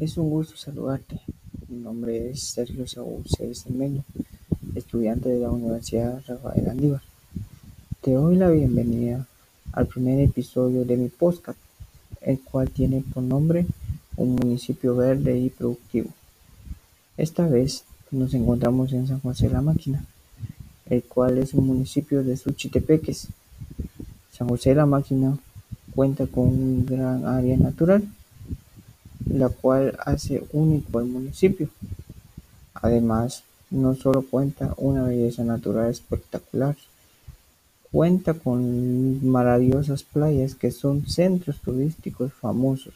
Es un gusto saludarte. Mi nombre es Sergio Saúl Cermeño, estudiante de la Universidad Rafael Andívar. Te doy la bienvenida al primer episodio de mi podcast, el cual tiene por nombre Un municipio verde y productivo. Esta vez nos encontramos en San José la Máquina, el cual es un municipio de Suchitepeques. San José la Máquina cuenta con un gran área natural la cual hace único al municipio. Además, no solo cuenta una belleza natural espectacular, cuenta con maravillosas playas que son centros turísticos famosos,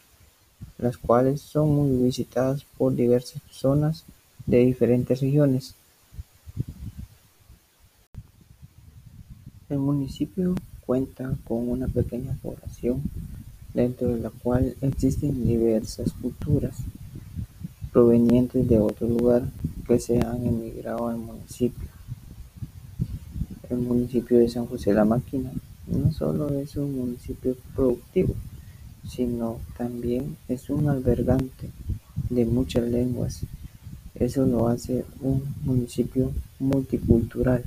las cuales son muy visitadas por diversas personas de diferentes regiones. El municipio cuenta con una pequeña población dentro de la cual existen diversas culturas provenientes de otro lugar que se han emigrado al municipio. El municipio de San José la Máquina no solo es un municipio productivo, sino también es un albergante de muchas lenguas. Eso lo hace un municipio multicultural.